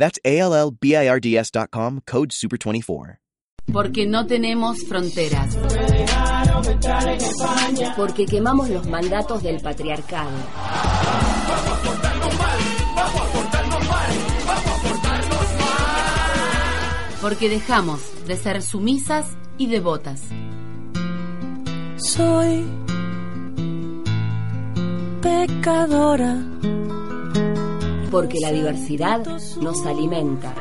That's A-L-L-B-I-R-D-S.com, code SUPER24. Porque no tenemos fronteras. Porque quemamos los mandatos del patriarcado. Porque dejamos de ser sumisas y devotas. Soy pecadora. Porque la diversidad nos alimenta.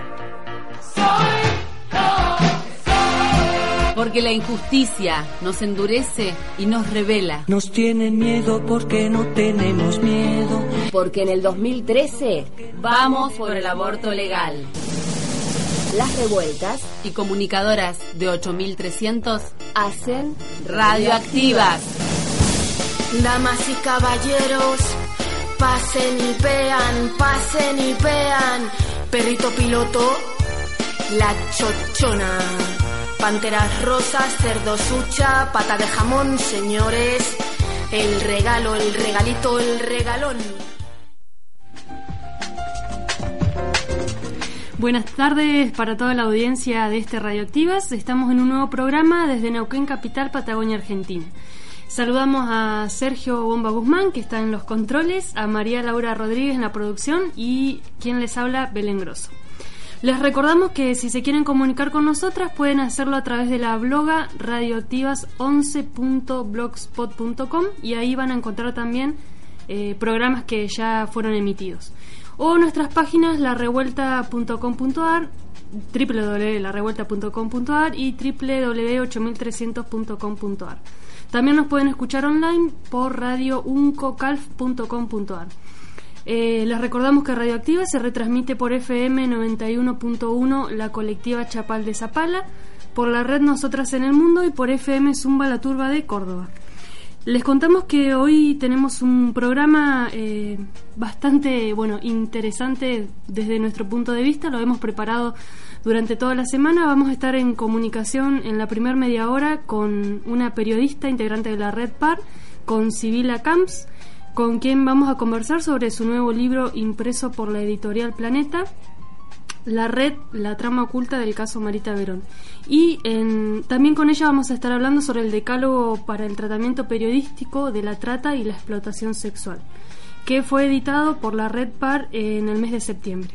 Porque la injusticia nos endurece y nos revela. Nos tienen miedo porque no tenemos miedo. Porque en el 2013 Vamos por el aborto legal. las revueltas Y comunicadoras de 8300 hacen radioactivas. Damas y caballeros, pasen y vean, pasen y vean. Perrito piloto, la chochona. Panteras rosas, cerdo sucha, pata de jamón, señores. El regalo, el regalito, el regalón. Buenas tardes para toda la audiencia de este Radioactivas. Estamos en un nuevo programa desde Neuquén Capital, Patagonia, Argentina. Saludamos a Sergio Bomba Guzmán, que está en los controles, a María Laura Rodríguez en la producción y quien les habla, Belén Grosso. Les recordamos que si se quieren comunicar con nosotras pueden hacerlo a través de la bloga radioactivas11.blogspot.com y ahí van a encontrar también eh, programas que ya fueron emitidos. O nuestras páginas larevuelta.com.ar, www.larevuelta.com.ar y www.8300.com.ar. También nos pueden escuchar online por radiouncocalf.com.ar. Eh, les recordamos que Radioactiva se retransmite por FM 91.1 la colectiva Chapal de Zapala, por la red Nosotras en el Mundo y por FM Zumba La Turba de Córdoba. Les contamos que hoy tenemos un programa eh, bastante bueno interesante desde nuestro punto de vista. Lo hemos preparado durante toda la semana. Vamos a estar en comunicación en la primera media hora con una periodista integrante de la red PAR, con Sibila Camps, con quien vamos a conversar sobre su nuevo libro impreso por la editorial Planeta, La Red, la trama oculta del caso Marita Verón. Y en- también con ella vamos a estar hablando sobre el decálogo para el tratamiento periodístico de la trata y la explotación sexual, que fue editado por la Red PAR en el mes de septiembre.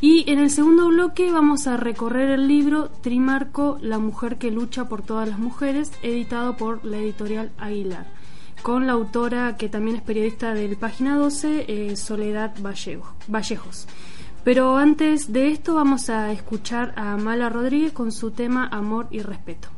Y en el segundo bloque vamos a recorrer el libro Trimarco, la mujer que lucha por todas las mujeres, editado por la editorial Aguilar, con la autora que también es periodista del Página 12, eh, Soledad Vallejo- Vallejos. Pero antes de esto vamos a escuchar a Mala Rodríguez con su tema Amor y Respeto.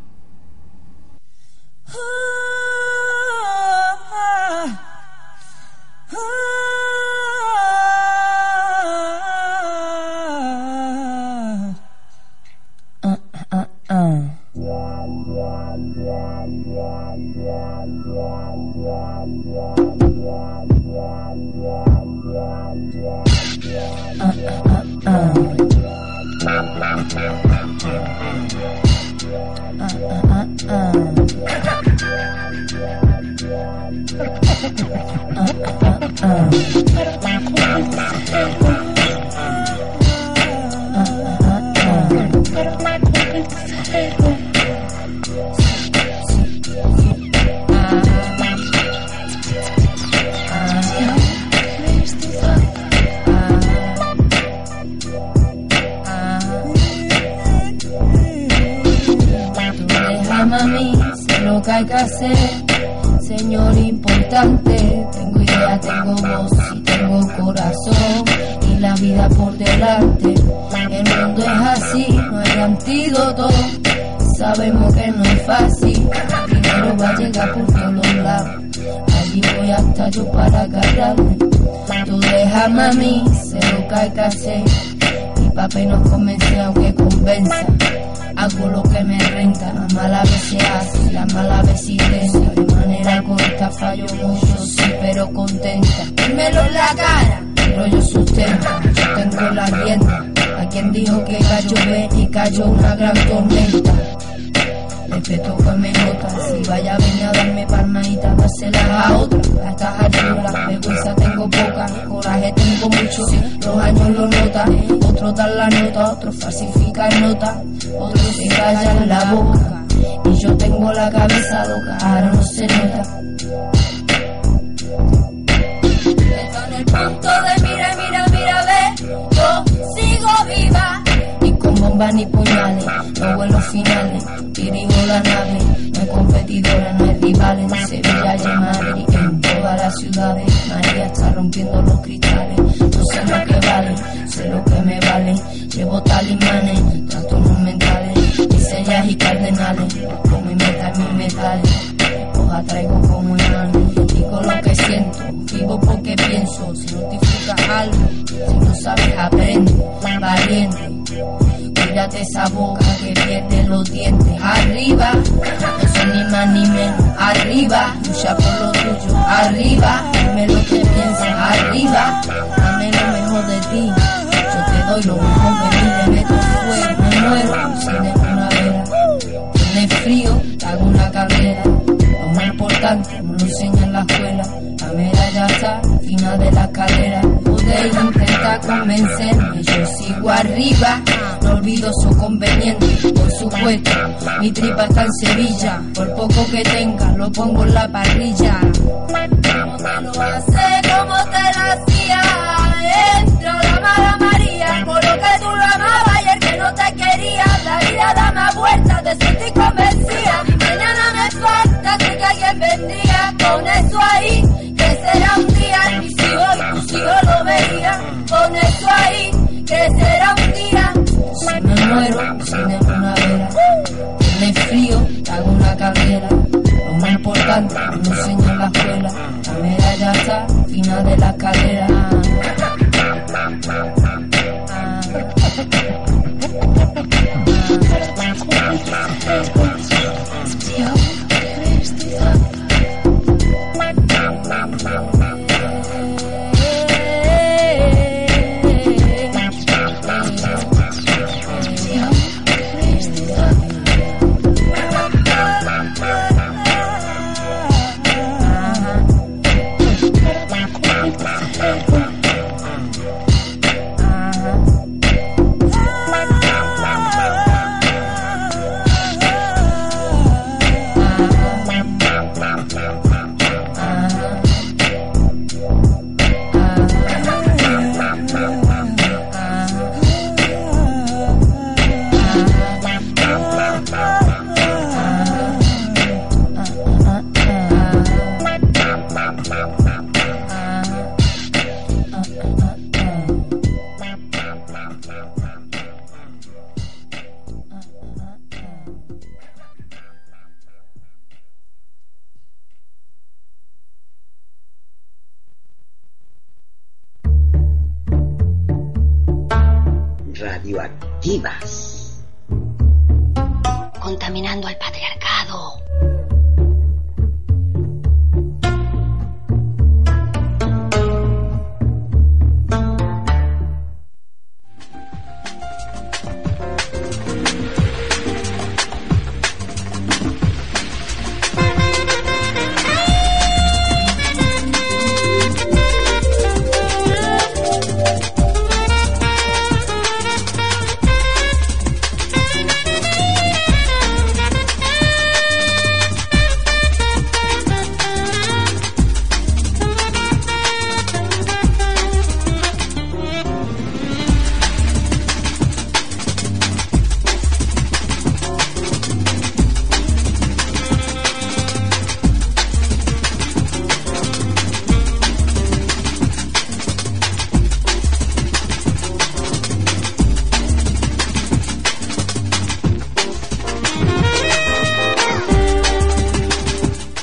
Déjame que señor importante. Tengo idea, tengo voz y tengo corazón y la vida por delante. El mundo es así, no hay antídoto. Sabemos que no es fácil, primero va a llegar por todos lados. Allí voy hasta yo para callarme. Tú déjame a mí sé lo que hay. Papel nos convence aunque convenza. Hago mala vez se hace, la mala vez. De manera corta fallo mucho, sí, pero contenta. Dímelo en la cara, pero yo sustento, yo tengo la rienda. A quien dijo que cayó ve y cayó una gran tormenta. Respeto con me nota, si vaya a venir a darme palmaditas, dárselas a otra. A estas alturas, vergüenza tengo poca, coraje tengo mucho, los años lo notan. Otros dan la nota, otros falsifican nota, otros se callan la boca. Y yo tengo la cabeza loca, ahora no se nota. Bombas ni puñales, no vuelos finales, dirijo la nave, no hay competidora, no hay rivales, en Sevilla y Madrid, en todas las ciudades, María está rompiendo los cristales, no sé lo que vale, sé lo que me vale, llevo talismanes, trastornos mentales, miseриas y cardenales, mi meta mis metales, os atraigo como imán, digo lo que siento, vivo porque pienso, si no disfrutas algo, si no sabes aprende, valiente, Cuídate esa que pierde los dientes. Arriba, no soy ni más ni menos. Arriba, lucha por lo tuyo. Arriba, dime lo que piensas. Arriba, dame lo mejor de ti. Yo te doy lo mejor de mí. Le meto fuego, me muero sin de una vela. Tienes frío, te hago una carrera. Lo más importante, me lo enseña en la escuela. La mera ya está, final de la carrera. Podéis intentar convencerme, yo sigo arriba. Olvido su conveniente, por supuesto. Mi tripa está en Sevilla, por poco que tenga, lo pongo en la parrilla. ¿Cómo te lo hace? ¿Cómo te Si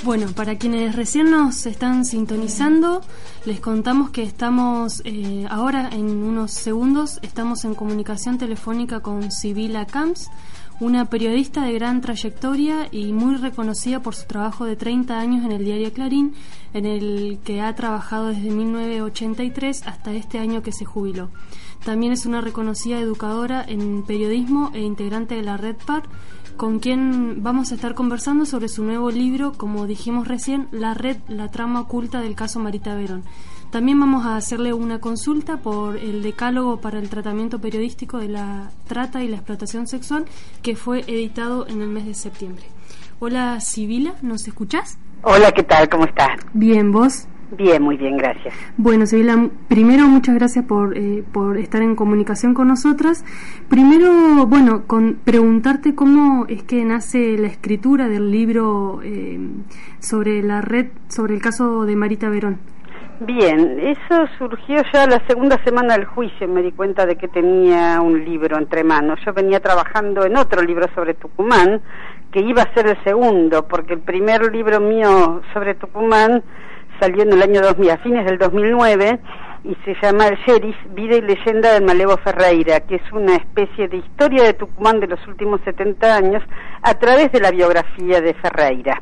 Bueno, para quienes recién nos están sintonizando, les contamos que estamos eh, ahora en unos segundos, estamos en comunicación telefónica con Sibila Camps, una periodista de gran trayectoria y muy reconocida por su trabajo de 30 años en el diario Clarín, en el que ha trabajado desde 1983 hasta este año que se jubiló. También es una reconocida educadora en periodismo e integrante de la Red Par, con quien vamos a estar conversando sobre su nuevo libro, como dijimos recién, La Red, la trama oculta del caso Marita Verón. También vamos a hacerle una consulta por el decálogo para el tratamiento periodístico de la trata y la explotación sexual que fue editado en el mes de septiembre. Hola Sibila, ¿nos escuchás? Hola, ¿qué tal? ¿Cómo estás? Bien, ¿vos? Bien, muy bien, gracias. Bueno, Sibila, primero muchas gracias por, eh, por estar en comunicación con nosotras. Primero, bueno, con preguntarte cómo es que nace la escritura del libro eh, sobre la red, sobre el caso de Marita Verón. Bien, eso surgió ya la segunda semana del juicio, me di cuenta de que tenía un libro entre manos. Yo venía trabajando en otro libro sobre Tucumán, que iba a ser el segundo, porque el primer libro mío sobre Tucumán salió en el año 2000, a fines del 2009, y se llama El Sheriff, Vida y Leyenda del Malevo Ferreira, que es una especie de historia de Tucumán de los últimos 70 años a través de la biografía de Ferreira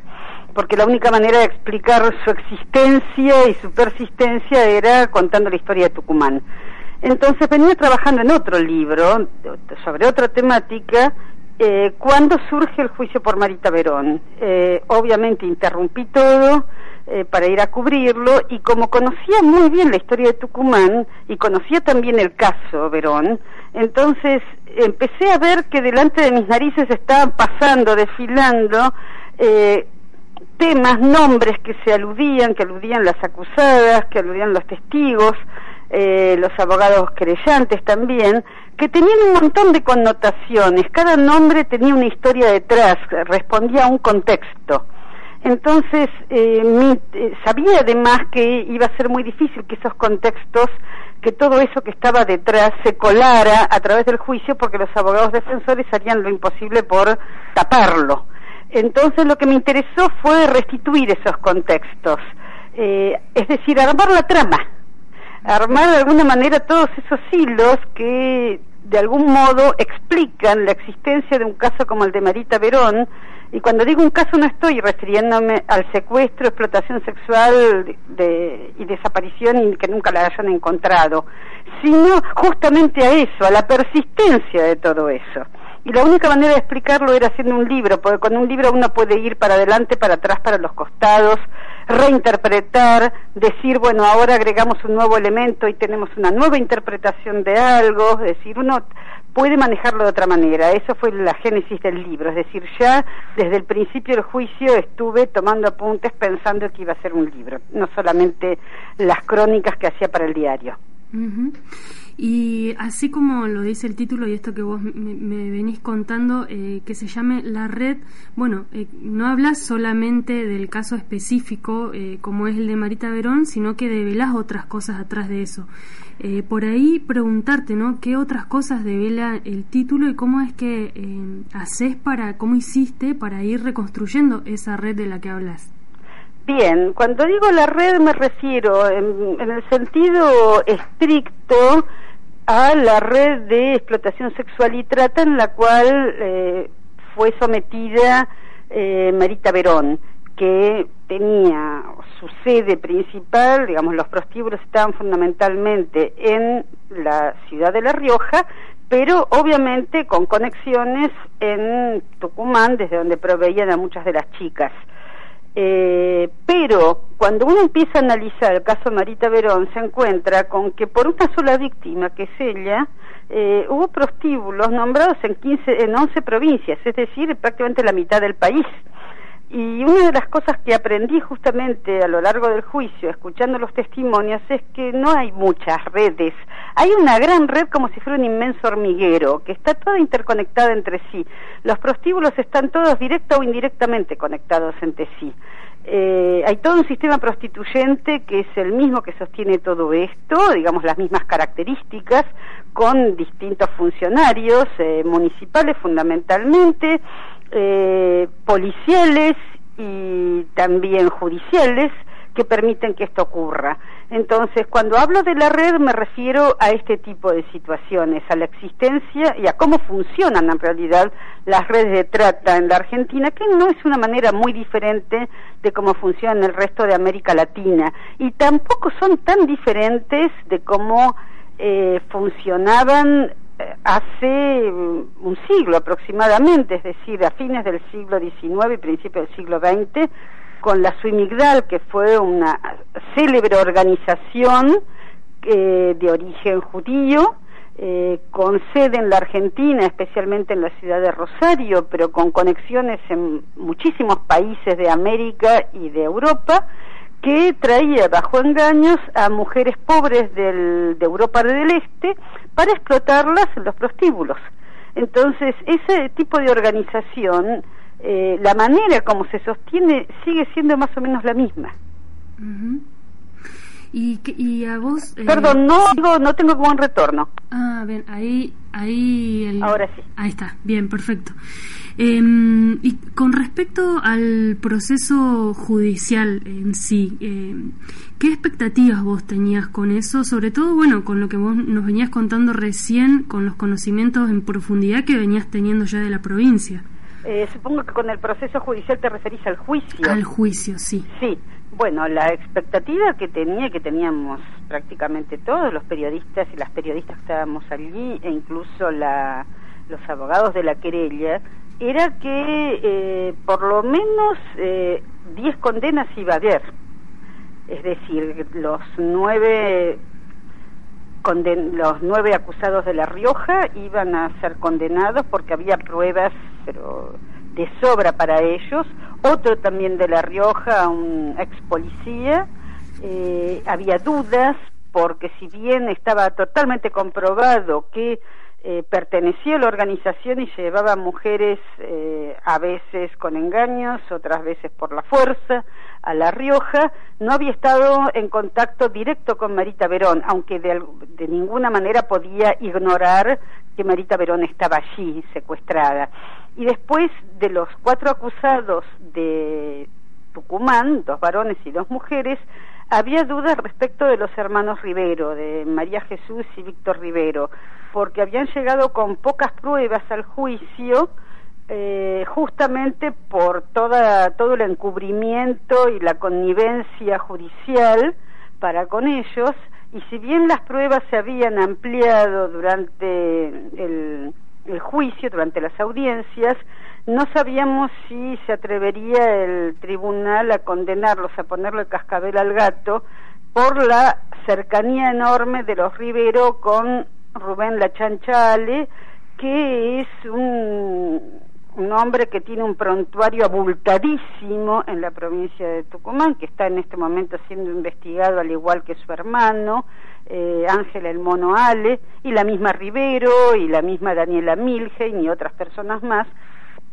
porque la única manera de explicar su existencia y su persistencia era contando la historia de Tucumán. Entonces venía trabajando en otro libro sobre otra temática eh, cuando surge el juicio por Marita Verón. Eh, obviamente interrumpí todo eh, para ir a cubrirlo y como conocía muy bien la historia de Tucumán y conocía también el caso Verón, entonces empecé a ver que delante de mis narices estaban pasando, desfilando, eh, temas, nombres que se aludían, que aludían las acusadas, que aludían los testigos, eh, los abogados creyentes también, que tenían un montón de connotaciones, cada nombre tenía una historia detrás, respondía a un contexto. Entonces, eh, eh, sabía además que iba a ser muy difícil que esos contextos, que todo eso que estaba detrás se colara a través del juicio porque los abogados defensores harían lo imposible por taparlo. Entonces lo que me interesó fue restituir esos contextos, eh, es decir, armar la trama, armar de alguna manera todos esos hilos que de algún modo explican la existencia de un caso como el de Marita Verón, y cuando digo un caso no estoy refiriéndome al secuestro, explotación sexual y desaparición y que nunca la hayan encontrado, sino justamente a eso, a la persistencia de todo eso. Y la única manera de explicarlo era haciendo un libro, porque con un libro uno puede ir para adelante, para atrás, para los costados, reinterpretar, decir, bueno, ahora agregamos un nuevo elemento y tenemos una nueva interpretación de algo, decir, uno puede manejarlo de otra manera. Eso fue la génesis del libro, es decir, ya desde el principio del juicio estuve tomando apuntes pensando que iba a ser un libro, no solamente las crónicas que hacía para el diario. Y así como lo dice el título y esto que vos me, venís contando, eh, que se llame La Red, bueno, eh, no hablas solamente del caso específico eh, como es el de Marita Verón, sino que develás otras cosas atrás de eso. Por ahí preguntarte, ¿no? ¿Qué otras cosas devela el título y cómo es que haces para, cómo hiciste para ir reconstruyendo esa red de la que hablas? Bien, cuando digo la red me refiero en, en el sentido estricto a la red de explotación sexual y trata en la cual eh, fue sometida eh, Marita Verón, que tenía su sede principal, digamos, los prostíbulos estaban fundamentalmente en la ciudad de La Rioja, pero obviamente con conexiones en Tucumán, desde donde proveían a muchas de las chicas. Eh, pero cuando uno empieza a analizar el caso Marita Verón, se encuentra con que por una sola víctima, que es ella, eh, hubo prostíbulos nombrados en, 15, en 11 provincias, es decir, prácticamente la mitad del país. Y una de las cosas que aprendí justamente a lo largo del juicio, escuchando los testimonios, es que no hay muchas redes. Hay una gran red como si fuera un inmenso hormiguero, que está toda interconectada entre sí. Los prostíbulos están todos directa o indirectamente conectados entre sí. Eh, hay todo un sistema prostituyente que es el mismo que sostiene todo esto, digamos las mismas características, con distintos funcionarios eh, municipales fundamentalmente, eh, policiales y también judiciales que permiten que esto ocurra. Entonces, cuando hablo de la red me refiero a este tipo de situaciones, a la existencia y a cómo funcionan en realidad las redes de trata en la Argentina, que no es una manera muy diferente de cómo funciona en el resto de América Latina y tampoco son tan diferentes de cómo eh, funcionaban hace mm, un siglo aproximadamente, es decir, a fines del siglo XIX y principios del siglo XX, con la Suimigdal, que fue una célebre organización eh, de origen judío, eh, con sede en la Argentina, especialmente en la ciudad de Rosario, pero con conexiones en muchísimos países de América y de Europa, que traía bajo engaños a mujeres pobres del, de Europa del Este para explotarlas en los prostíbulos. Entonces, ese tipo de organización eh, la manera como se sostiene sigue siendo más o menos la misma. ¿Y, y a vos? Eh, Perdón, no, digo, no tengo buen retorno. Ah, bien, ahí, ahí. Ahora sí. Ahí está, bien, perfecto. Em, y con respecto al proceso judicial en sí, em, ¿qué expectativas vos tenías con eso? Sobre todo, bueno, con lo que vos nos venías contando recién, con los conocimientos en profundidad que venías teniendo ya de la provincia. Eh, supongo que con el proceso judicial te referís al juicio. Al juicio, sí. Sí. Bueno, la expectativa que tenía, que teníamos prácticamente todos los periodistas y las periodistas que estábamos allí, e incluso la, los abogados de la querella, era que eh, por lo menos 10 eh, condenas iba a haber. Es decir, los nueve los nueve acusados de La Rioja iban a ser condenados porque había pruebas pero de sobra para ellos. Otro también de La Rioja, un ex policía, eh, había dudas porque si bien estaba totalmente comprobado que eh, pertenecía a la organización y llevaba mujeres eh, a veces con engaños, otras veces por la fuerza, a La Rioja, no había estado en contacto directo con Marita Verón, aunque de ninguna manera podía ignorar que Marita Verón estaba allí secuestrada. Y después de los cuatro acusados de Tucumán, dos varones y dos mujeres, había dudas respecto de los hermanos Rivero, de María Jesús y Víctor Rivero, porque habían llegado con pocas pruebas al juicio, eh, justamente por toda, todo el encubrimiento y la connivencia judicial para con ellos, y si bien las pruebas se habían ampliado durante el el juicio, durante las audiencias, no sabíamos si se atrevería el tribunal a condenarlos, a ponerle el cascabel al gato, por la cercanía enorme de los Rivero con Rubén Lachanchale, que es un, hombre que tiene un prontuario abultadísimo en la provincia de Tucumán, que está en este momento siendo investigado al igual que su hermano, eh, Ángela El Mono Ale, y la misma Rivero, y la misma Daniela Milheim y otras personas más,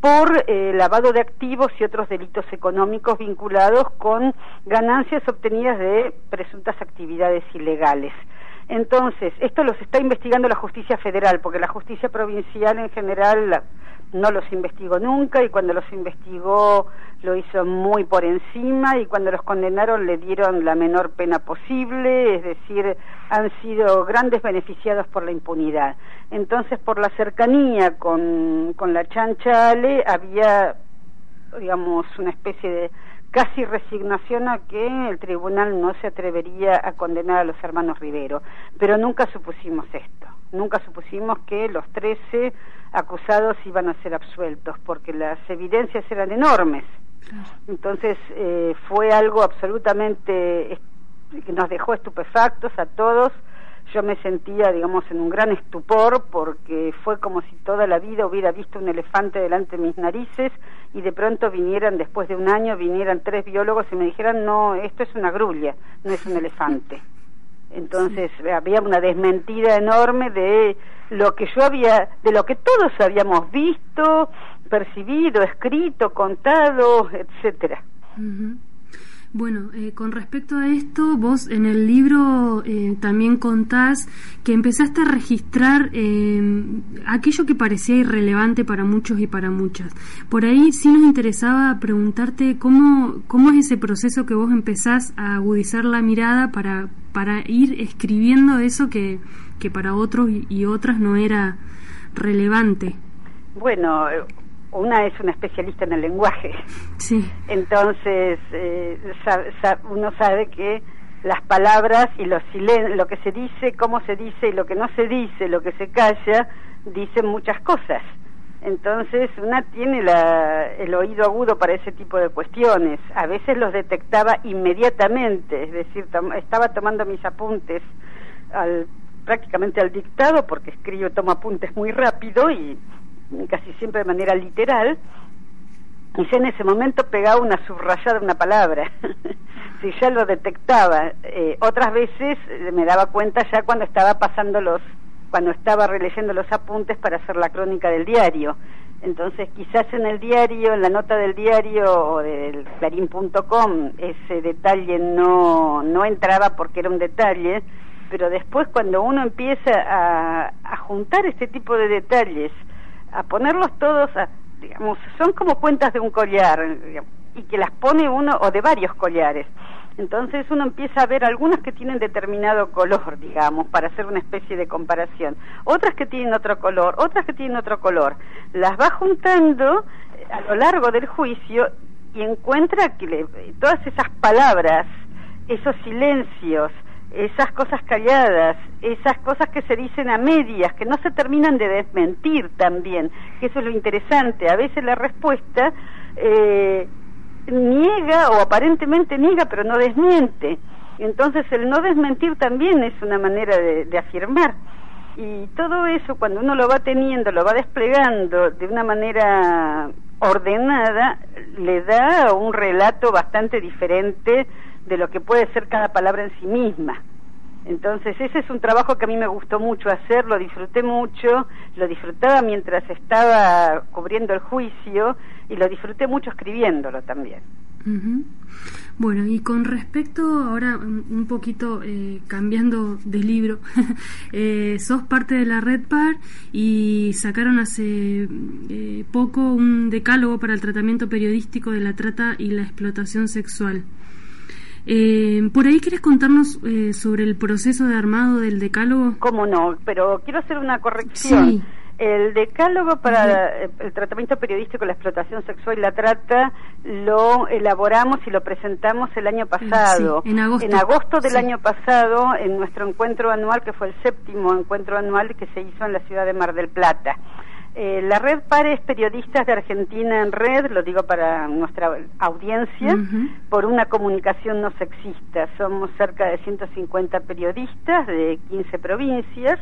por eh, lavado de activos y otros delitos económicos vinculados con ganancias obtenidas de presuntas actividades ilegales. Entonces, esto los está investigando la justicia federal, porque la justicia provincial en general no los investigó nunca y cuando los investigó lo hizo muy por encima y cuando los condenaron le dieron la menor pena posible, es decir, han sido grandes beneficiados por la impunidad. Entonces, por la cercanía con, con la chanchale había, digamos, una especie de casi resignación a que el tribunal no se atrevería a condenar a los hermanos Rivero, pero nunca supusimos esto, nunca supusimos que los trece acusados iban a ser absueltos, porque las evidencias eran enormes. Entonces eh, fue algo absolutamente que nos dejó estupefactos a todos. Yo me sentía, digamos, en un gran estupor porque fue como si toda la vida hubiera visto un elefante delante de mis narices y de pronto vinieran, después de un año, vinieran tres biólogos y me dijeran, no, esto es una grulla, no es un elefante. Entonces había una desmentida enorme de lo que yo había, de lo que todos habíamos visto, percibido, escrito, contado, etcétera. Bueno, eh, con respecto a esto, vos en el libro eh, también contás que empezaste a registrar eh, aquello que parecía irrelevante para muchos y para muchas. Por ahí sí nos interesaba preguntarte cómo, cómo es ese proceso que vos empezás a agudizar la mirada para, para ir escribiendo eso que, que para otros y otras no era relevante. Bueno, una es una especialista en el lenguaje. Sí. Entonces, eh, uno sabe que las palabras y los lo que se dice, cómo se dice y lo que no se dice, lo que se calla, dicen muchas cosas. Entonces, una tiene la, el oído agudo para ese tipo de cuestiones. A veces los detectaba inmediatamente, es decir, estaba tomando mis apuntes al, prácticamente al dictado, porque escribo, tomo apuntes muy rápido y casi siempre de manera literal, y ya en ese momento pegaba una subrayada una palabra, si ya lo detectaba. Eh, otras veces eh, me daba cuenta ya cuando estaba pasando los, cuando estaba releyendo los apuntes para hacer la crónica del diario. Entonces quizás en el diario, en la nota del diario o del clarín.com, ese detalle no, no entraba porque era un detalle, pero después cuando uno empieza a, a juntar este tipo de detalles, a ponerlos todos, a, digamos, son como cuentas de un collar, y que las pone uno, o de varios collares. Entonces uno empieza a ver algunas que tienen determinado color, digamos, para hacer una especie de comparación. Otras que tienen otro color, otras que tienen otro color. Las va juntando eh, a lo largo del juicio y encuentra que todas esas palabras, esos silencios, esas cosas calladas, esas cosas que se dicen a medias, que no se terminan de desmentir también, que eso es lo interesante. A veces la respuesta eh, niega o aparentemente niega, pero no desmiente. Entonces el no desmentir también es una manera de, de afirmar. Y todo eso, cuando uno lo va teniendo, lo va desplegando de una manera ordenada, le da un relato bastante diferente de lo que puede ser cada palabra en sí misma. Entonces ese es un trabajo que a mí me gustó mucho hacer, lo disfruté mucho, lo disfrutaba mientras estaba cubriendo el juicio y lo disfruté mucho escribiéndolo también. Bueno, y con respecto ahora un poquito eh, cambiando de libro, eh, sos parte de la Red Par y sacaron hace eh, poco un decálogo para el tratamiento periodístico de la trata y la explotación sexual. Eh, ¿Por ahí quieres contarnos eh, sobre el proceso de armado del decálogo? Cómo no, pero quiero hacer una corrección. El decálogo para el tratamiento periodístico, la explotación sexual y la trata lo elaboramos y lo presentamos el año pasado. en agosto. En agosto del año pasado, en nuestro encuentro anual, que fue el séptimo encuentro anual que se hizo en la ciudad de Mar del Plata. Eh, la red Pares Periodistas de Argentina en Red, lo digo para nuestra audiencia, por una comunicación no sexista. Somos cerca de 150 periodistas de 15 provincias,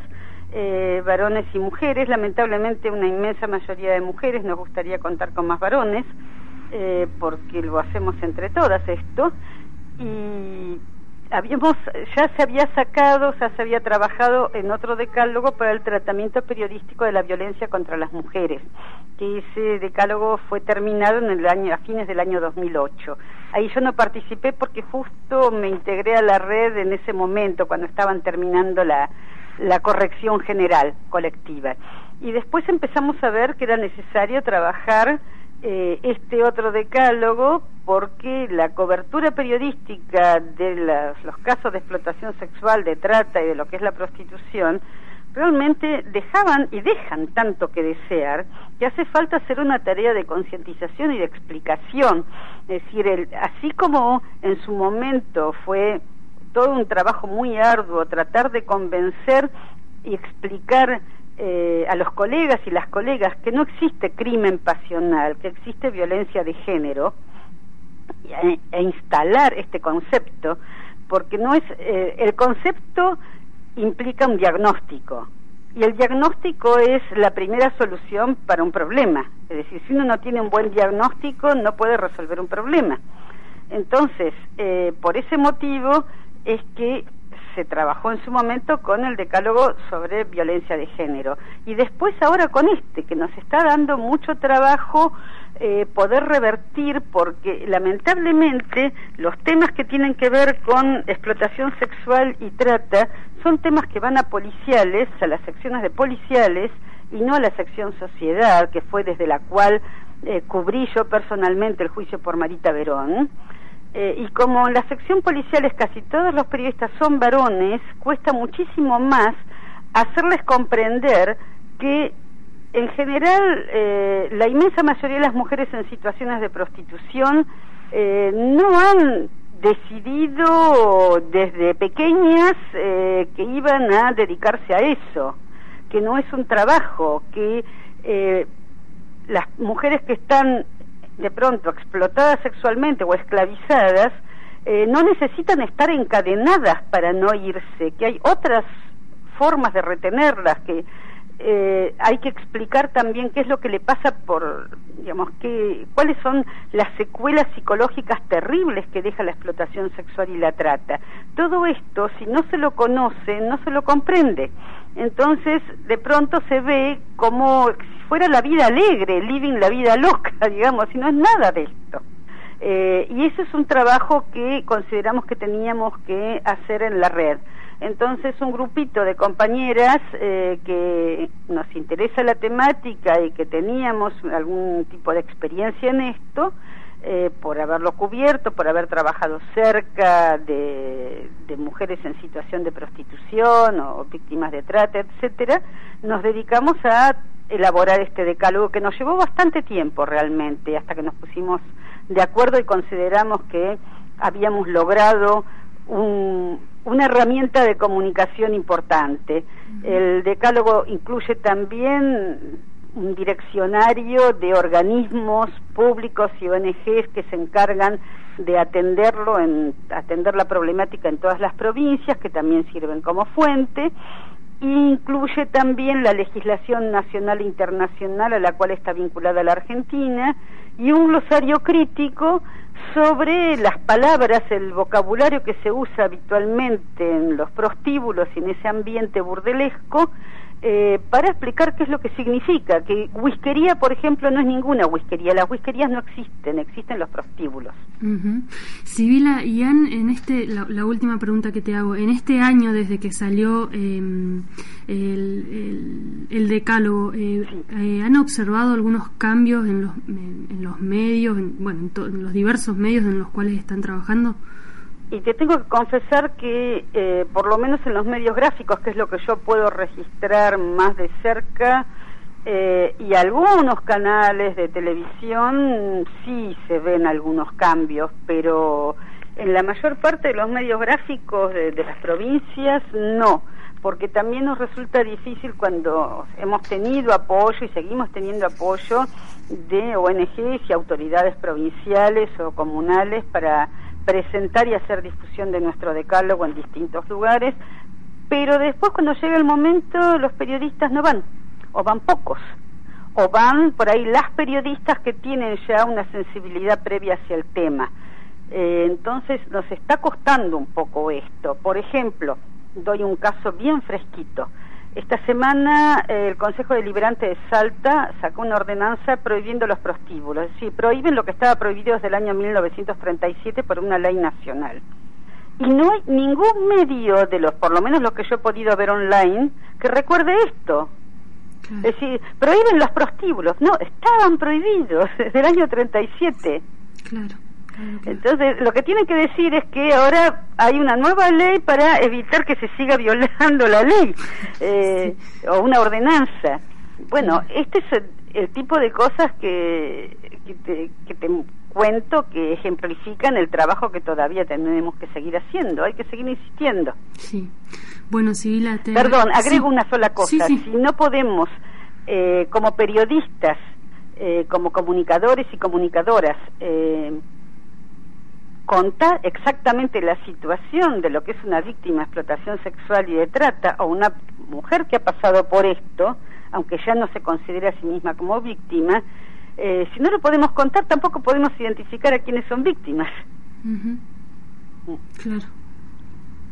eh, varones y mujeres, lamentablemente una inmensa mayoría de mujeres, nos gustaría contar con más varones, eh, porque lo hacemos entre todas esto. Y habíamos ya se había sacado, ya se había trabajado en otro decálogo para el tratamiento periodístico de la violencia contra las mujeres, que ese decálogo fue terminado en el año a fines del año 2008. Ahí yo no participé porque justo me integré a la red en ese momento cuando estaban terminando la la corrección general colectiva. Y después empezamos a ver que era necesario trabajar eh, este otro decálogo porque la cobertura periodística de los casos de explotación sexual, de trata y de lo que es la prostitución realmente dejaban y dejan tanto que desear que hace falta hacer una tarea de concientización y de explicación. Es decir, el, así como en su momento fue todo un trabajo muy arduo tratar de convencer y explicar eh, a los colegas y las colegas que no existe crimen pasional, que existe violencia de género, e, instalar este concepto, porque no es eh, el concepto implica un diagnóstico y el diagnóstico es la primera solución para un problema. Es decir, si uno no tiene un buen diagnóstico no puede resolver un problema. Entonces, eh, por ese motivo es que se trabajó en su momento con el decálogo sobre violencia de género y después ahora con este que nos está dando mucho trabajo eh, poder revertir porque lamentablemente los temas que tienen que ver con explotación sexual y trata son temas que van a policiales, a las secciones de policiales y no a la sección sociedad, que fue desde la cual eh, cubrí yo personalmente el juicio por Marita Verón. Eh, y como en la sección policiales casi todos los periodistas son varones, cuesta muchísimo más hacerles comprender que en general eh, la inmensa mayoría de las mujeres en situaciones de prostitución eh, no han decidido desde pequeñas eh, que iban a dedicarse a eso, que no es un trabajo, que eh, las mujeres que están de pronto explotadas sexualmente o esclavizadas eh, no necesitan estar encadenadas para no irse, que hay otras formas de retenerlas, que eh, hay que explicar también qué es lo que le pasa por, digamos, que, cuáles son las secuelas psicológicas terribles que deja la explotación sexual y la trata. Todo esto, si no se lo conoce, no se lo comprende. Entonces, de pronto se ve como si fuera la vida alegre, living la vida loca, digamos, y no es nada de esto. Eh, y eso es un trabajo que consideramos que teníamos que hacer en la red. Entonces, un grupito de compañeras eh, que nos interesa la temática y que teníamos algún tipo de experiencia en esto, eh, por haberlo cubierto, por haber trabajado cerca de, de, mujeres en situación de prostitución o víctimas de trata, etcétera, nos dedicamos a elaborar este decálogo que nos llevó bastante tiempo realmente, hasta que nos pusimos de acuerdo y consideramos que habíamos logrado un, una herramienta de comunicación importante. El decálogo incluye también un direccionario de organismos públicos y ONGs que se encargan de atenderlo, en, atender la problemática en todas las provincias, que también sirven como fuente, incluye también la legislación nacional e internacional a la cual está vinculada la Argentina y un glosario crítico sobre las palabras, el vocabulario que se usa habitualmente en los prostíbulos y en ese ambiente burdelesco eh, para explicar qué es lo que significa, que whiskería, por ejemplo, no es ninguna whiskería, las whiskerías no existen, existen los prostíbulos. Uh Sibila, y en este, la, última pregunta que te hago, en este año desde que salió eh, el, el, decálogo, eh, eh, ¿han observado algunos cambios en los, en, los medios, en, bueno, en los diversos medios en los cuales están trabajando? Y te tengo que confesar que eh, por lo menos en los medios gráficos, que es lo que yo puedo registrar más de cerca, eh, y algunos canales de televisión sí se ven algunos cambios, pero en la mayor parte de los medios gráficos de, de las provincias no porque también nos resulta difícil cuando hemos tenido apoyo y seguimos teniendo apoyo de ONGs y autoridades provinciales o comunales para presentar y hacer difusión de nuestro decálogo en distintos lugares, pero después cuando llega el momento los periodistas no van, o van pocos, o van por ahí las periodistas que tienen ya una sensibilidad previa hacia el tema. Eh, entonces nos está costando un poco esto. Por ejemplo, doy un caso bien fresquito. Esta semana eh, el Consejo Deliberante de Salta sacó una ordenanza prohibiendo los prostíbulos, es decir, prohíben lo que estaba prohibido desde el año 1937 por una ley nacional. Y no hay ningún medio de los, por lo menos lo que yo he podido ver online, que recuerde esto. Es decir, prohíben los prostíbulos. No, estaban prohibidos desde el año 37. Claro. Entonces, lo que tienen que decir es que ahora hay una nueva ley para evitar que se siga violando la ley eh, o una ordenanza. Bueno, este es el, tipo de cosas que, que, te, que te cuento que ejemplifican el trabajo que todavía tenemos que seguir haciendo. Hay que seguir insistiendo. Sí. Bueno, Sibila, te... Perdón, agrego una sola cosa. Si no podemos, eh, como periodistas, eh, como comunicadores y comunicadoras, eh, contar exactamente la situación de lo que es una víctima de explotación sexual y de trata o una mujer que ha pasado por esto, aunque ya no se considere a sí misma como víctima, eh, si no lo podemos contar tampoco podemos identificar a quienes son víctimas. Claro.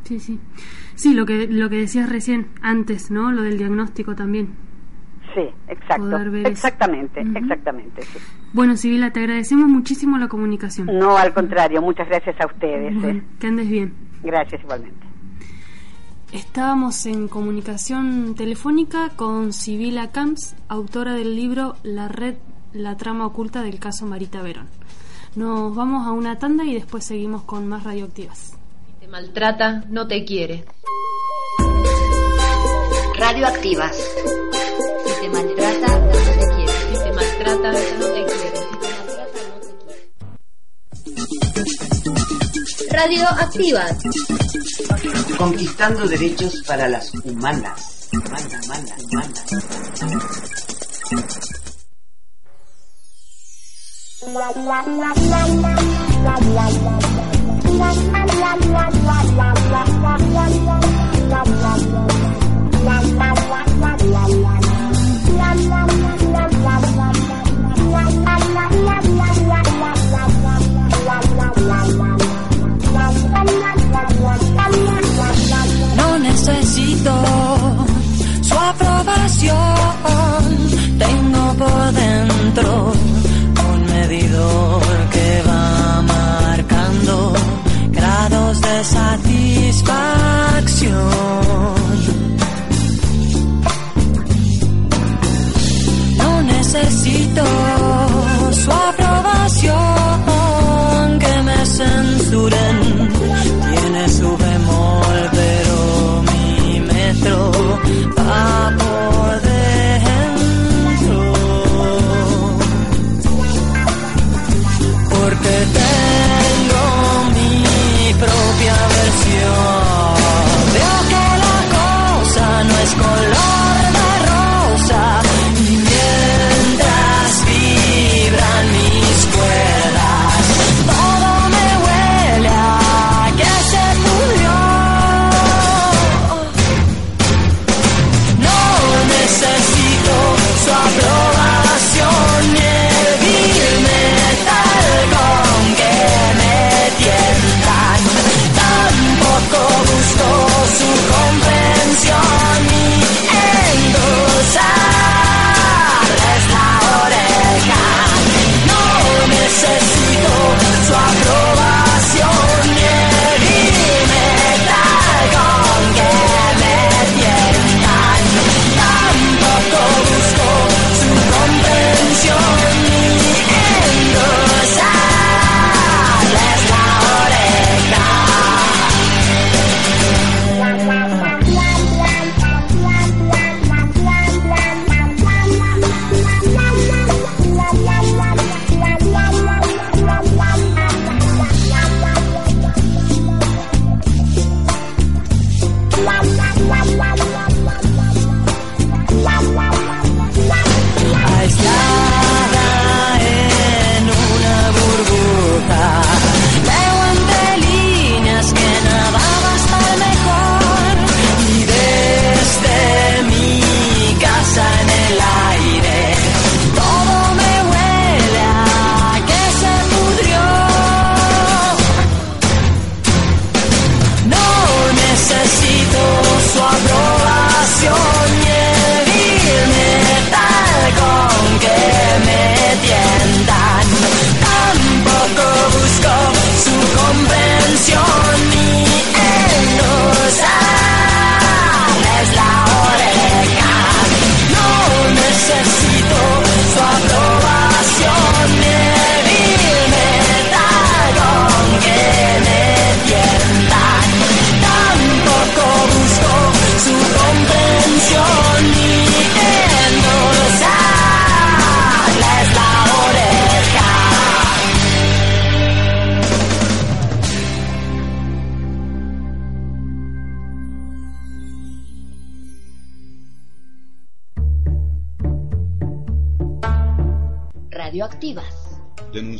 Sí, sí. Sí, lo que, lo que decías recién, antes, ¿no? Lo del diagnóstico también. Sí, exacto. Exactamente, exactamente, sí. Bueno, Sibila, te agradecemos muchísimo la comunicación. No, al contrario, muchas gracias a ustedes. ¿eh? Que andes bien. Gracias igualmente. Estábamos en comunicación telefónica con Sibila Camps, autora del libro La red, la trama oculta del caso Marita Verón. Nos vamos a una tanda y después seguimos con más radioactivas. Si te maltrata, no te quiere. Radioactivas. Si te maltrata, no te quiere. Si te maltrata, no te quiere. Radioactivas. Conquistando derechos para las humanas. Humanas, humanas, humanas. No You.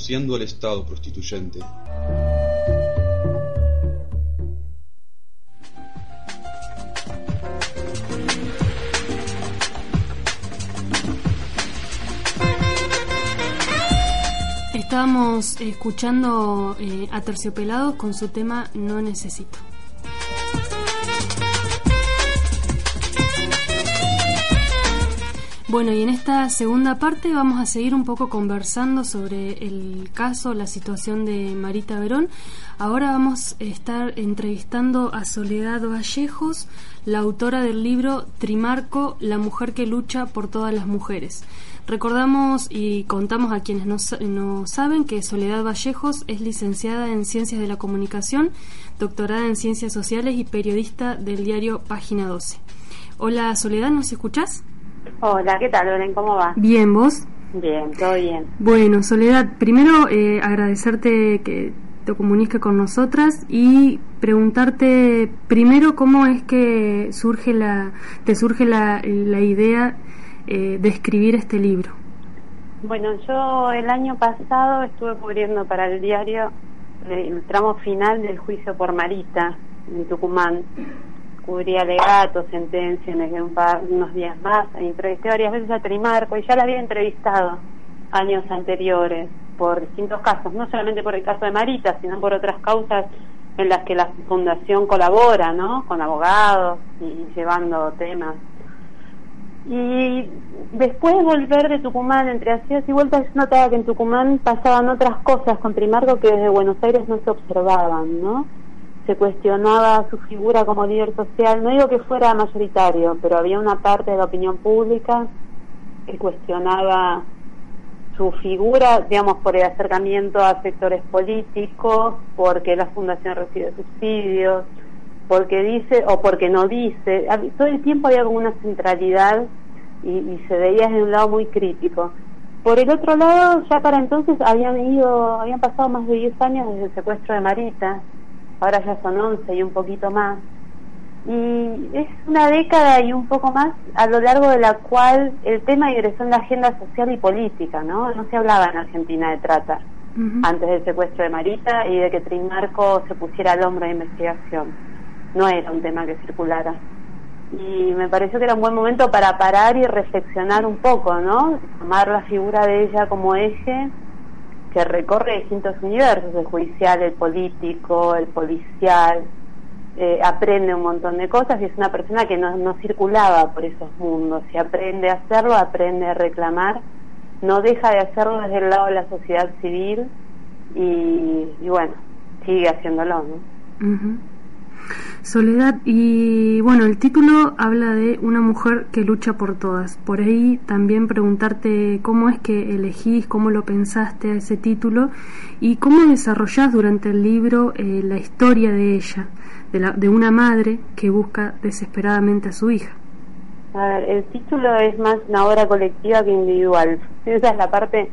Denunciando al Estado prostituyente. Estábamos escuchando eh, a Terciopelados con su tema No Necesito. Bueno, y en esta segunda parte vamos a seguir un poco conversando sobre el caso, la situación de Marita Verón. Ahora vamos a estar entrevistando a Soledad Vallejos, la autora del libro Trimarco, la mujer que lucha por todas las mujeres. Recordamos y contamos a quienes no, saben que Soledad Vallejos es licenciada en Ciencias de la Comunicación, doctorada en Ciencias Sociales y periodista del diario Página 12. Hola Soledad, ¿nos escuchás? Hola, ¿qué tal, Loren? ¿Cómo va? Bien, ¿vos? Bien, todo bien. Bueno, Soledad, primero eh, agradecerte que te comuniques con nosotras y preguntarte primero cómo es que surge la, te surge la, la idea eh, de escribir este libro. Bueno, yo el año pasado estuve cubriendo para el diario el tramo final del juicio por Marita en Tucumán cubría alegatos, sentencias en un par, unos días más, entrevisté varias veces a Trimarco y ya la había entrevistado años anteriores por distintos casos, no solamente por el caso de Marita, sino por otras causas en las que la fundación colabora, ¿no? Con abogados y llevando temas. Y después de volver de Tucumán, entre hacidas y vueltas, yo notaba que en Tucumán pasaban otras cosas con Trimarco que desde Buenos Aires no se observaban, ¿no? Se cuestionaba su figura como líder social, no digo que fuera mayoritario, pero había una parte de la opinión pública que cuestionaba su figura, digamos, por el acercamiento a sectores políticos, porque la fundación recibe subsidios, porque dice o porque no dice, todo el tiempo había como una centralidad y, y se veía desde un lado muy crítico. Por el otro lado, ya para entonces habían ido, habían pasado más de 10 años desde el secuestro de Marita, ahora ya son 11 y un poquito más. Y es una década y un poco más a lo largo de la cual el tema ingresó en la agenda social y política, ¿no? No se hablaba en Argentina de trata antes del secuestro de Marita y de que Trimarco se pusiera al hombro de investigación. No era un tema que circulara. Y me pareció que era un buen momento para parar y reflexionar un poco, ¿no? Tomar la figura de ella como eje que recorre distintos universos, el judicial, el político, el policial, eh, aprende un montón de cosas y es una persona que no, no circulaba por esos mundos, si aprende a hacerlo, aprende a reclamar, no deja de hacerlo desde el lado de la sociedad civil y, bueno, sigue haciéndolo, ¿no? Soledad, y bueno, el título habla de una mujer que lucha por todas. Por ahí también preguntarte cómo es que elegís, cómo lo pensaste a ese título y cómo desarrollás durante el libro eh, la historia de ella, de, la, de una madre que busca desesperadamente a su hija. A ver, el título es más una obra colectiva que individual. Esa es la parte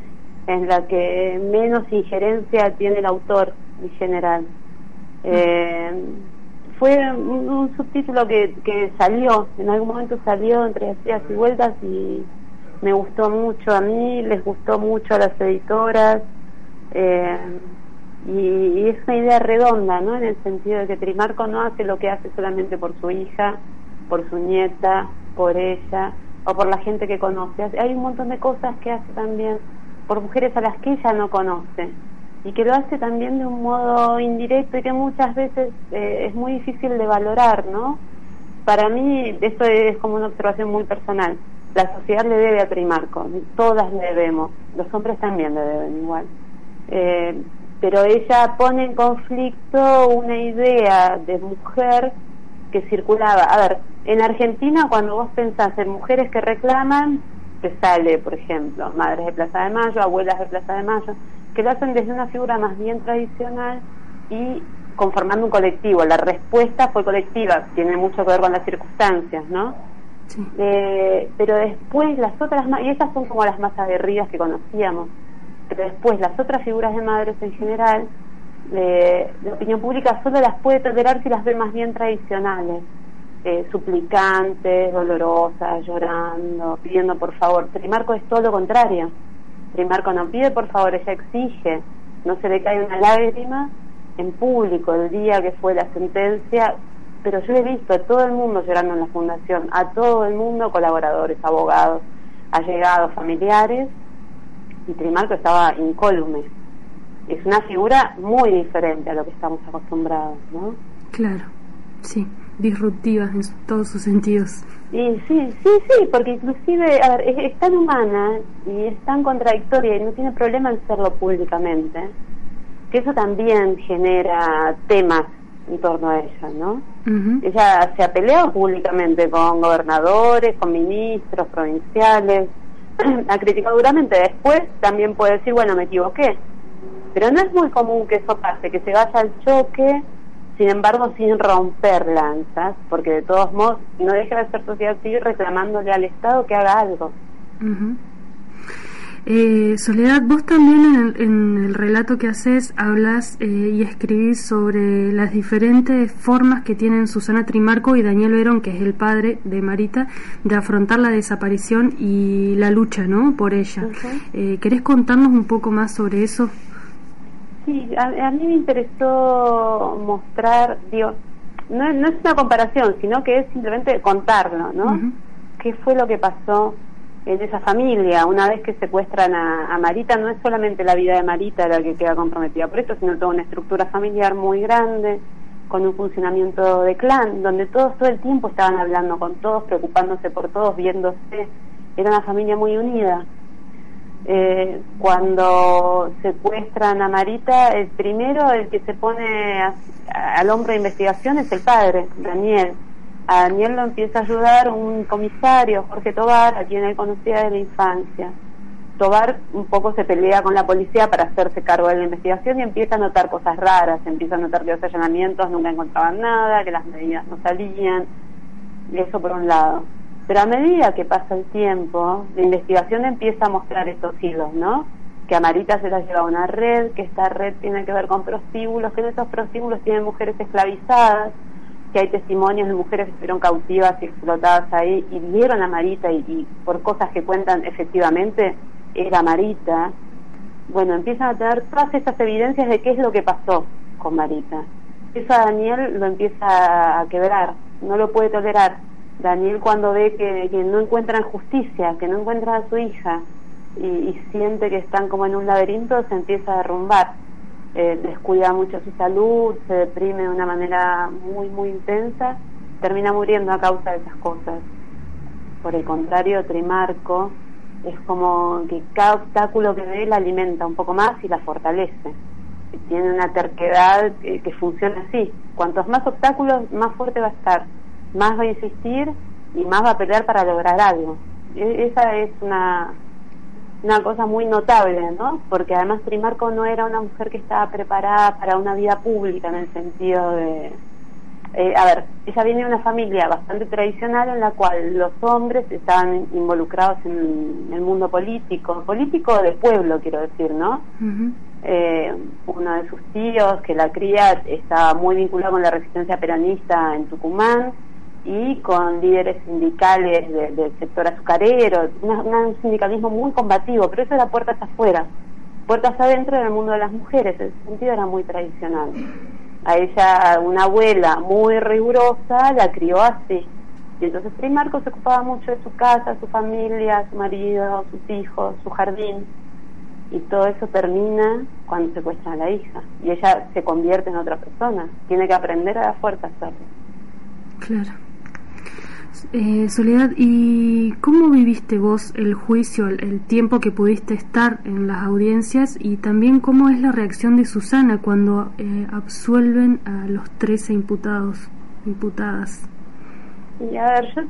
en la que menos injerencia tiene el autor en general. Eh, fue un, subtítulo que, que salió, en algún momento salió entre días y vueltas y me gustó mucho a mí, les gustó mucho a las editoras eh, y, es una idea redonda, ¿no? En el sentido de que Trimarco no hace lo que hace solamente por su hija, por su nieta, por ella o por la gente que conoce. Hay un montón de cosas que hace también por mujeres a las que ella no conoce y que lo hace también de un modo indirecto y que muchas veces eh, es muy difícil de valorar, ¿no? Para mí esto es como una observación muy personal. La sociedad le debe a Trimarco, todas le debemos, los hombres también le deben igual. Eh, pero ella pone en conflicto una idea de mujer que circulaba. A ver, en Argentina cuando vos pensás en mujeres que reclaman, te sale, por ejemplo, madres de Plaza de Mayo, abuelas de Plaza de Mayo, que lo hacen desde una figura más bien tradicional y conformando un colectivo. La respuesta fue colectiva, tiene mucho que ver con las circunstancias, ¿no? Eh, pero después las otras, y esas son como las más aguerridas que conocíamos, pero después las otras figuras de madres en general, de, opinión pública solo las puede tolerar si las ve más bien tradicionales, eh, suplicantes, dolorosas, llorando, pidiendo por favor. Trimarco es todo lo contrario Primarco no pide por favor, ella exige, no se le cae una lágrima en público el día que fue la sentencia, pero yo he visto a todo el mundo llorando en la fundación, a todo el mundo, colaboradores, abogados, allegados, familiares, y Trimarco estaba incólume. Es una figura muy diferente a lo que estamos acostumbrados, ¿no? Claro, sí, disruptiva en todos sus sentidos. Y sí, sí, sí, porque inclusive, a ver, es, es tan humana y es tan contradictoria y no tiene problema en serlo públicamente, que eso también genera temas en torno a ella, ¿no? Ella se ha peleado públicamente con gobernadores, con ministros provinciales, ha criticado duramente. Después también puede decir, bueno, me equivoqué. Pero no es muy común que eso pase, que se vaya al choque, sin embargo, sin romper lanzas, porque de todos modos no deja de ser sociedad civil reclamándole al Estado que haga algo. Eh, Soledad, vos también en el, relato que haces hablas eh, y escribís sobre las diferentes formas que tienen Susana Trimarco y Daniel Verón, que es el padre de Marita, de afrontar la desaparición y la lucha ¿no? por ella. Eh, ¿Querés contarnos un poco más sobre eso? Sí, a, mí me interesó mostrar, digo, no, no, es una comparación, sino que es simplemente contarlo, ¿no? ¿Qué fue lo que pasó en esa familia. Una vez que secuestran a, Marita, no es solamente la vida de Marita la que queda comprometida por esto, sino toda una estructura familiar muy grande, con un funcionamiento de clan, donde todos todo el tiempo estaban hablando con todos, preocupándose por todos, viéndose. Era una familia muy unida. Eh, cuando secuestran a Marita, el primero, el que se pone al hombro de investigación es el padre, Daniel a Daniel lo empieza a ayudar un comisario, Jorge Tobar, a quien él conocía de la infancia. Tobar un poco se pelea con la policía para hacerse cargo de la investigación y empieza a notar cosas raras, empieza a notar que los allanamientos nunca encontraban nada, que las medidas no salían, y eso por un lado. Pero a medida que pasa el tiempo, la investigación empieza a mostrar estos hilos, ¿no? Que a Marita se la lleva a una red, que esta red tiene que ver con prostíbulos, que en esos prostíbulos tienen mujeres esclavizadas, que hay testimonios de mujeres que estuvieron cautivas y explotadas ahí y vieron a Marita y, por cosas que cuentan efectivamente era Marita, bueno, empiezan a tener todas estas evidencias de qué es lo que pasó con Marita. Eso a Daniel lo empieza a quebrar, no lo puede tolerar. Daniel cuando ve que, no encuentran justicia, que no encuentran a su hija y, y siente que están como en un laberinto, se empieza a derrumbar eh, descuida mucho su salud, se deprime de una manera muy, muy intensa, termina muriendo a causa de esas cosas. Por el contrario, Trimarco es como que cada obstáculo que ve la alimenta un poco más y la fortalece. Tiene una terquedad que, que funciona así. Cuantos más obstáculos, más fuerte va a estar, más va a insistir y más va a pelear para lograr algo. E, esa es una, una cosa muy notable, ¿no? Porque además Trimarco no era una mujer que estaba preparada para una vida pública en el sentido de... Eh, a ver, ella viene de una familia bastante tradicional en la cual los hombres estaban involucrados en el mundo político, político de pueblo, quiero decir, ¿no? eh, uno de sus tíos, que la cría, estaba muy vinculado con la resistencia peronista en Tucumán, y con líderes sindicales del sector azucarero, un sindicalismo muy combativo, pero eso era puertas afuera, puertas adentro del mundo de las mujeres, el sentido era muy tradicional. A ella, una abuela muy rigurosa, la crió así. Y entonces Primarco se ocupaba mucho de su casa, su familia, su marido, sus hijos, su jardín. Y todo eso termina cuando secuestran a la hija. Y ella se convierte en otra persona. Tiene que aprender a la fuerza hacerlo. Claro. Eh, Soledad, ¿y cómo viviste vos el juicio, el, tiempo que pudiste estar en las audiencias y también cómo es la reacción de Susana cuando eh, absuelven a los 13 imputados, imputadas? Y a ver, yo,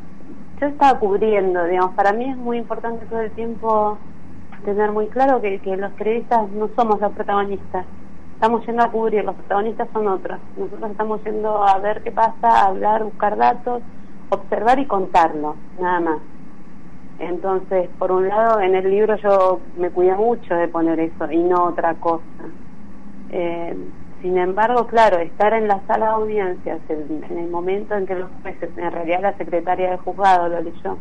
yo estaba cubriendo, digamos, para mí es muy importante todo el tiempo tener muy claro que, que los periodistas no somos los protagonistas, estamos yendo a cubrir, los protagonistas son otros, nosotros estamos yendo a ver qué pasa, a hablar, buscar datos observar y contarlo, nada más. Entonces, por un lado, en el libro yo me cuidé mucho de poner eso y no otra cosa. Eh, sin embargo, claro, estar en la sala de audiencias en, el momento en que los jueces, en realidad la secretaria del juzgado lo leyó,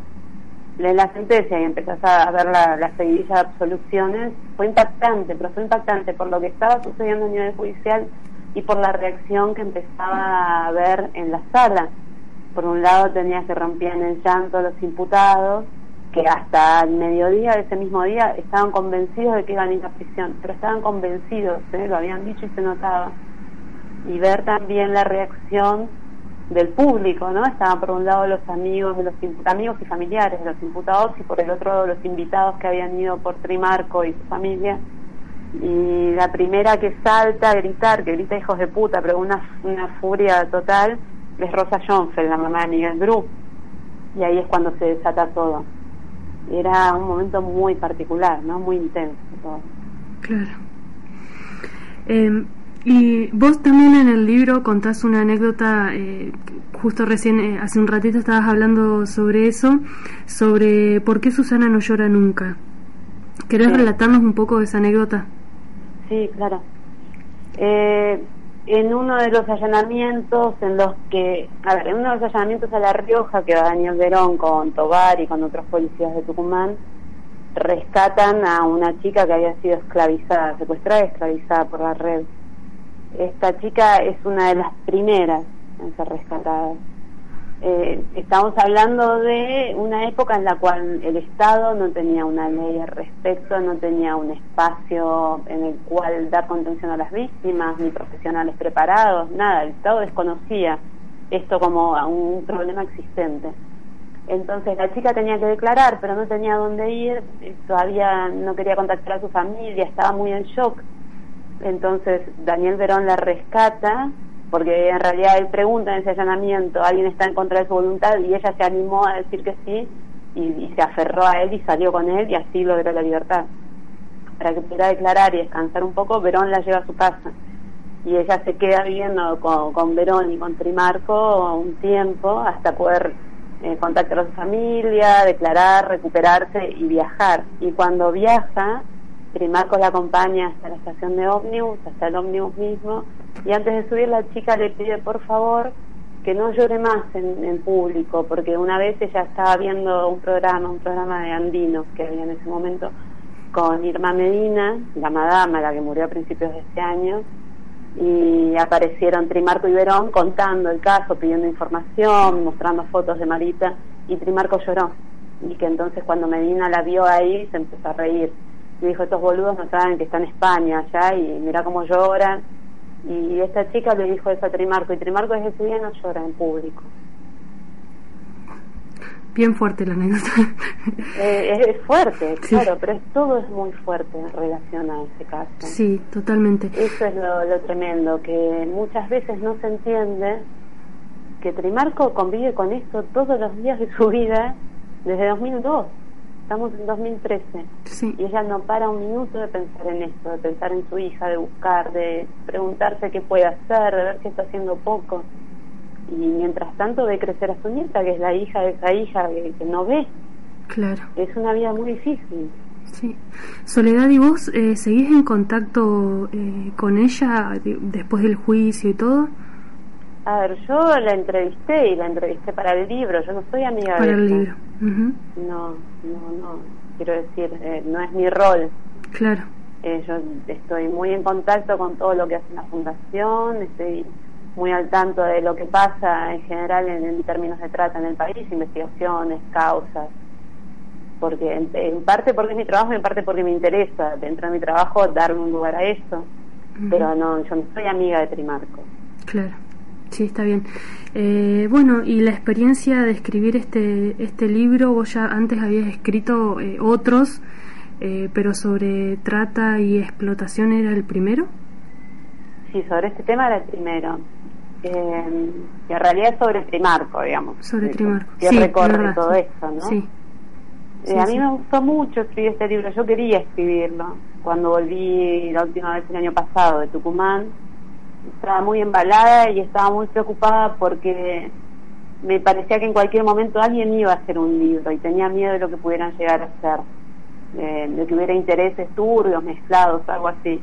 lee la sentencia y empezás a ver la, la seguidilla de absoluciones, fue impactante, pero fue impactante por lo que estaba sucediendo a nivel judicial y por la reacción que empezaba a ver en la sala por un lado tenía que rompían en llanto los imputados, que hasta el mediodía de ese mismo día estaban convencidos de que iban a ir a prisión, pero estaban convencidos, ¿eh? lo habían dicho y se notaba. Y ver también la reacción del público, ¿no? Estaban por un lado los amigos de los amigos y familiares de los imputados y por el otro los invitados que habían ido por Trimarco y su familia. Y la primera que salta a gritar, que grita hijos de puta, pero una, una furia total, es Rosa Jonfeld, la mamá de Miguel Bru. Y ahí es cuando se desata todo. Era un momento muy particular, ¿no? Muy intenso todo. Claro. Eh, y vos también en el libro contás una anécdota, eh, justo recién, eh, hace un ratito estabas hablando sobre eso, sobre por qué Susana no llora nunca. ¿Querés relatarnos un poco de esa anécdota? Sí, claro. En uno de los allanamientos en los que, a ver, en uno de los allanamientos a La Rioja que va Daniel Verón con Tobar y con otros policías de Tucumán, rescatan a una chica que había sido esclavizada, secuestrada y esclavizada por la red. Esta chica es una de las primeras en ser rescatada. Eh, estamos hablando de una época en la cual el Estado no tenía una ley al respecto, no tenía un espacio en el cual dar contención a las víctimas, ni profesionales preparados, nada. El Estado desconocía esto como un problema existente. Entonces la chica tenía que declarar, pero no tenía dónde ir, todavía no quería contactar a su familia, estaba muy en shock. Entonces Daniel Verón la rescata, porque en realidad él pregunta en ese allanamiento, alguien está en contra de su voluntad y ella se animó a decir que sí y, se aferró a él y salió con él y así logró la libertad. Para que pudiera declarar y descansar un poco, Verón la lleva a su casa y ella se queda viviendo con, con Verón y con Trimarco un tiempo hasta poder eh, contactar a su familia, declarar, recuperarse y viajar. Y cuando viaja, Trimarco la acompaña hasta la estación de ómnibus, hasta el ómnibus mismo, y antes de subir la chica le pide por favor que no llore más en, público, porque una vez ella estaba viendo un programa, un programa de andinos que había en ese momento, con Irma Medina, la madama, la que murió a principios de este año, y aparecieron Trimarco y Verón contando el caso, pidiendo información, mostrando fotos de Marita, y Trimarco lloró. Y que entonces cuando Medina la vio ahí se empezó a reír. Y dijo, estos boludos no saben que está en España allá y mira cómo lloran. Y esta chica le dijo eso a Trimarco, y Trimarco desde ese día no llora en público. Bien fuerte la anécdota. Eh, es, fuerte, claro, pero es, todo es muy fuerte en relación a ese caso. Sí, totalmente. Eso es lo, lo tremendo, que muchas veces no se entiende que Trimarco convive con esto todos los días de su vida desde 2002. Estamos en 2013 sí. y ella no para un minuto de pensar en esto, de pensar en su hija, de buscar, de preguntarse qué puede hacer, de ver si está haciendo poco y mientras tanto ve crecer a su nieta, que es la hija de esa hija que, no ve. Claro. Es una vida muy difícil. Sí. Soledad, ¿y vos eh, seguís en contacto eh, con ella después del juicio y todo? A ver, yo la entrevisté y la entrevisté para el libro, yo no soy amiga para de el libro. No, no, no, quiero decir, eh, no es mi rol. Claro. yo estoy muy en contacto con todo lo que hace la fundación, estoy muy al tanto de lo que pasa en general en, términos de trata en el país, investigaciones, causas, porque en, parte porque es mi trabajo y en parte porque me interesa dentro de mi trabajo darle un lugar a eso, pero no, yo no soy amiga de Trimarco. Claro. Sí, está bien. Eh, bueno, y la experiencia de escribir este, este libro, vos ya antes habías escrito eh, otros, eh, pero sobre trata y explotación era el primero. Sí, sobre este tema era el primero eh, y en realidad es sobre Trimarco, digamos. Sobre Trimarco. Que sí, recorre todo esto, ¿no? Sí. Eh, a mí me gustó mucho escribir este libro, yo quería escribirlo. Cuando volví la última vez el año pasado de Tucumán, estaba muy embalada y estaba muy preocupada porque me parecía que en cualquier momento alguien iba a hacer un libro y tenía miedo de lo que pudieran llegar a ser, eh, de que hubiera intereses turbios, mezclados, algo así.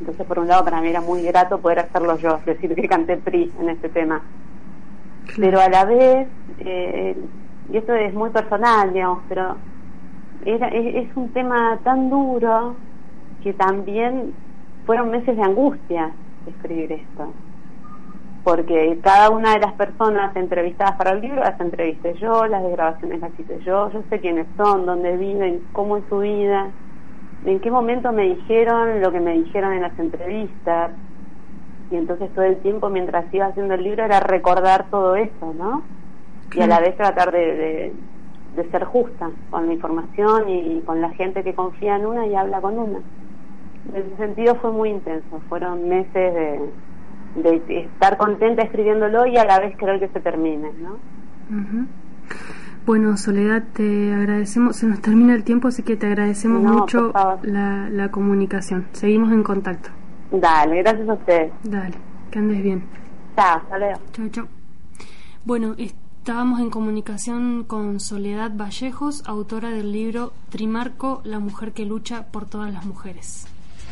Entonces, por un lado, para mí era muy grato poder hacerlo yo, es decir, que canté PRI en este tema. Pero a la vez, eh, y esto es muy personal, digamos, pero era, es, un tema tan duro que también fueron meses de angustia escribir esto. Porque cada una de las personas entrevistadas para el libro las entrevisté yo, las grabaciones las hice yo, yo sé quiénes son, dónde viven, cómo es su vida en qué momento me dijeron lo que me dijeron en las entrevistas. y entonces todo el tiempo mientras iba haciendo el libro era recordar todo eso, ¿no? Y a la vez tratar de, de, ser justa con la información y con la gente que confía en una y habla con una. En ese sentido fue muy intenso, fueron meses de, de estar contenta escribiéndolo y a la vez querer que se termine, ¿no? Bueno, Soledad, te agradecemos, se nos termina el tiempo, así que te agradecemos mucho la, la comunicación. Seguimos en contacto. Dale, gracias a ustedes. Dale, que andes bien. Chao, hasta Chao, chao. Bueno, estábamos en comunicación con Soledad Vallejos, autora del libro Trimarco, la mujer que lucha por todas las mujeres.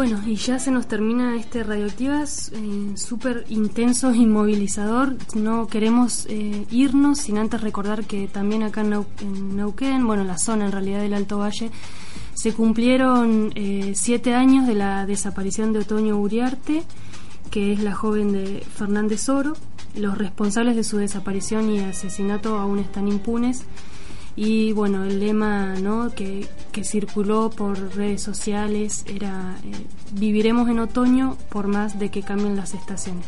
Bueno, y ya se nos termina este Radioactivas, eh, súper intenso y movilizador. No queremos eh, irnos sin antes recordar que también acá en, Neuquén, bueno, la zona en realidad del Alto Valle, se cumplieron eh, siete años de la desaparición de Otoño Uriarte, que es la joven de Fernández Oro. Los responsables de su desaparición y asesinato aún están impunes y bueno, el lema ¿no? que, que circuló por redes sociales era eh, viviremos en otoño por más de que cambien las estaciones.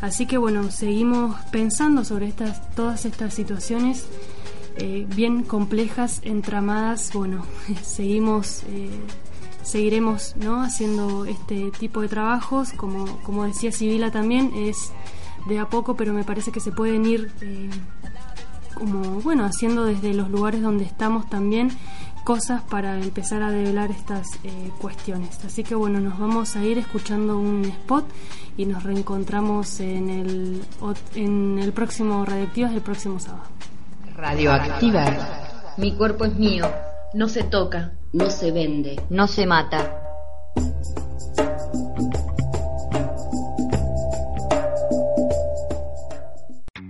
Así que bueno, seguimos pensando sobre estas, todas estas situaciones eh, bien complejas, entramadas. Bueno, seguimos, eh, seguiremos ¿no? haciendo este tipo de trabajos. Como, como decía Sibila también, es de a poco, pero me parece que se pueden ir como, bueno, haciendo desde los lugares donde estamos también cosas para empezar a develar estas eh, cuestiones. Así que bueno, nos vamos a ir escuchando un spot y nos reencontramos en el, en el próximo Radioactivas el próximo sábado. Radioactivas. Mi cuerpo es mío. No se toca. No se vende. No se mata.